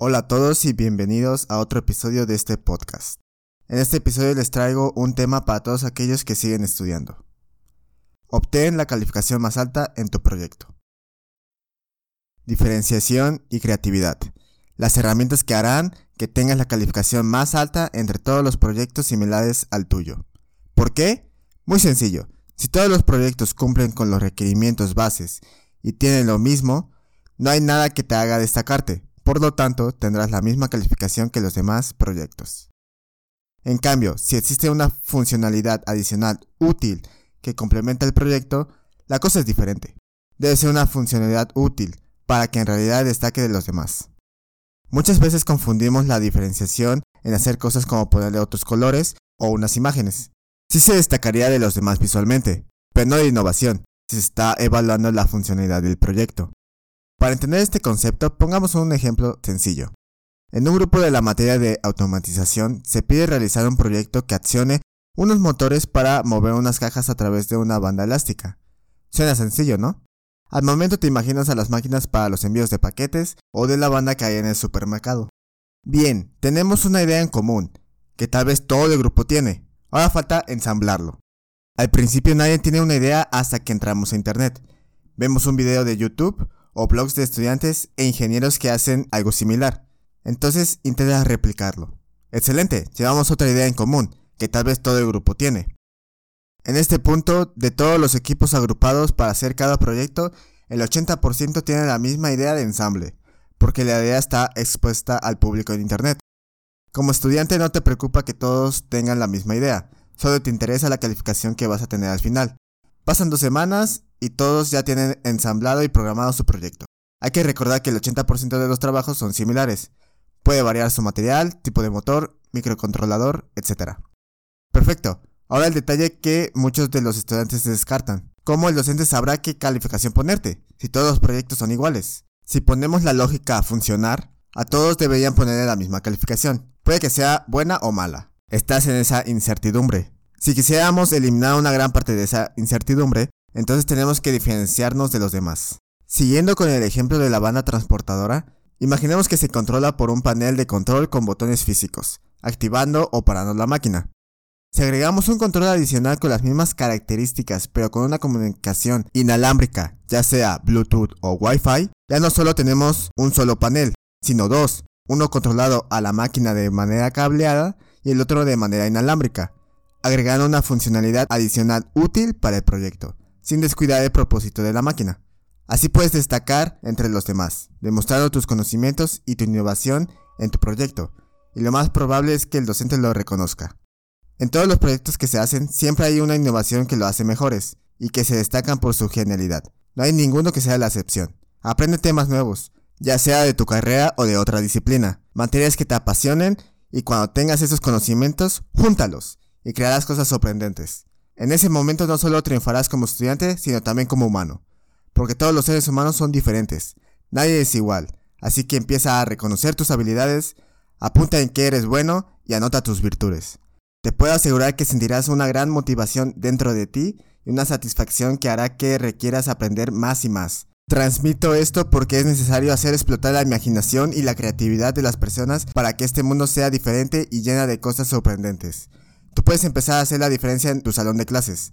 Hola a todos y bienvenidos a otro episodio de este podcast. En este episodio les traigo un tema para todos aquellos que siguen estudiando. Obtén la calificación más alta en tu proyecto. Diferenciación y creatividad. Las herramientas que harán que tengas la calificación más alta entre todos los proyectos similares al tuyo. ¿Por qué? Muy sencillo. Si todos los proyectos cumplen con los requerimientos bases y tienen lo mismo, no hay nada que te haga destacarte. Por lo tanto, tendrás la misma calificación que los demás proyectos. En cambio, si existe una funcionalidad adicional útil que complementa el proyecto, la cosa es diferente. Debe ser una funcionalidad útil para que en realidad destaque de los demás. Muchas veces confundimos la diferenciación en hacer cosas como ponerle otros colores o unas imágenes. Sí se destacaría de los demás visualmente, pero no de innovación, si se está evaluando la funcionalidad del proyecto. Para entender este concepto, pongamos un ejemplo sencillo. En un grupo de la materia de automatización se pide realizar un proyecto que accione unos motores para mover unas cajas a través de una banda elástica. Suena sencillo, ¿no? Al momento te imaginas a las máquinas para los envíos de paquetes o de la banda que hay en el supermercado. Bien, tenemos una idea en común, que tal vez todo el grupo tiene. Ahora falta ensamblarlo. Al principio nadie tiene una idea hasta que entramos a internet. Vemos un video de YouTube o blogs de estudiantes e ingenieros que hacen algo similar. Entonces intenta replicarlo. Excelente, llevamos otra idea en común, que tal vez todo el grupo tiene. En este punto, de todos los equipos agrupados para hacer cada proyecto, el 80% tiene la misma idea de ensamble, porque la idea está expuesta al público en Internet. Como estudiante no te preocupa que todos tengan la misma idea, solo te interesa la calificación que vas a tener al final. Pasan dos semanas y todos ya tienen ensamblado y programado su proyecto. Hay que recordar que el 80% de los trabajos son similares. Puede variar su material, tipo de motor, microcontrolador, etc. Perfecto. Ahora el detalle que muchos de los estudiantes descartan. ¿Cómo el docente sabrá qué calificación ponerte, si todos los proyectos son iguales? Si ponemos la lógica a funcionar, a todos deberían ponerle la misma calificación. Puede que sea buena o mala. Estás en esa incertidumbre. Si quisiéramos eliminar una gran parte de esa incertidumbre, entonces tenemos que diferenciarnos de los demás. Siguiendo con el ejemplo de la banda transportadora, imaginemos que se controla por un panel de control con botones físicos, activando o parando la máquina. Si agregamos un control adicional con las mismas características pero con una comunicación inalámbrica, ya sea Bluetooth o Wi-Fi, ya no solo tenemos un solo panel, sino dos, uno controlado a la máquina de manera cableada y el otro de manera inalámbrica, agregando una funcionalidad adicional útil para el proyecto, sin descuidar el propósito de la máquina. Así puedes destacar entre los demás, demostrando tus conocimientos y tu innovación en tu proyecto, y lo más probable es que el docente lo reconozca. En todos los proyectos que se hacen siempre hay una innovación que lo hace mejores y que se destacan por su genialidad. No hay ninguno que sea la excepción. Aprende temas nuevos, ya sea de tu carrera o de otra disciplina, materias que te apasionen y cuando tengas esos conocimientos, júntalos y crearás cosas sorprendentes. En ese momento no solo triunfarás como estudiante, sino también como humano, porque todos los seres humanos son diferentes, nadie es igual, así que empieza a reconocer tus habilidades, apunta en qué eres bueno y anota tus virtudes. Te puedo asegurar que sentirás una gran motivación dentro de ti y una satisfacción que hará que requieras aprender más y más. Transmito esto porque es necesario hacer explotar la imaginación y la creatividad de las personas para que este mundo sea diferente y llena de cosas sorprendentes. Tú puedes empezar a hacer la diferencia en tu salón de clases.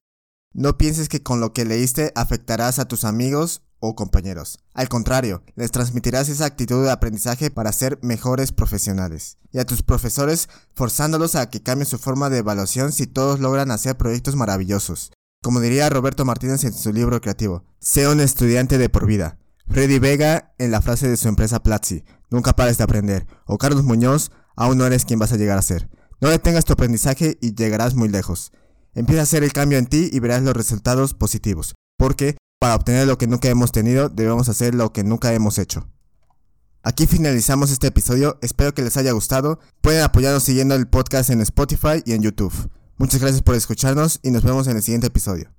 No pienses que con lo que leíste afectarás a tus amigos o compañeros. Al contrario, les transmitirás esa actitud de aprendizaje para ser mejores profesionales. Y a tus profesores forzándolos a que cambien su forma de evaluación si todos logran hacer proyectos maravillosos. Como diría Roberto Martínez en su libro creativo, sé un estudiante de por vida. Freddy Vega en la frase de su empresa Platzi, nunca pares de aprender. O Carlos Muñoz, aún no eres quien vas a llegar a ser. No detengas tu aprendizaje y llegarás muy lejos. Empieza a hacer el cambio en ti y verás los resultados positivos. Porque para obtener lo que nunca hemos tenido, debemos hacer lo que nunca hemos hecho. Aquí finalizamos este episodio, espero que les haya gustado. Pueden apoyarnos siguiendo el podcast en Spotify y en YouTube. Muchas gracias por escucharnos y nos vemos en el siguiente episodio.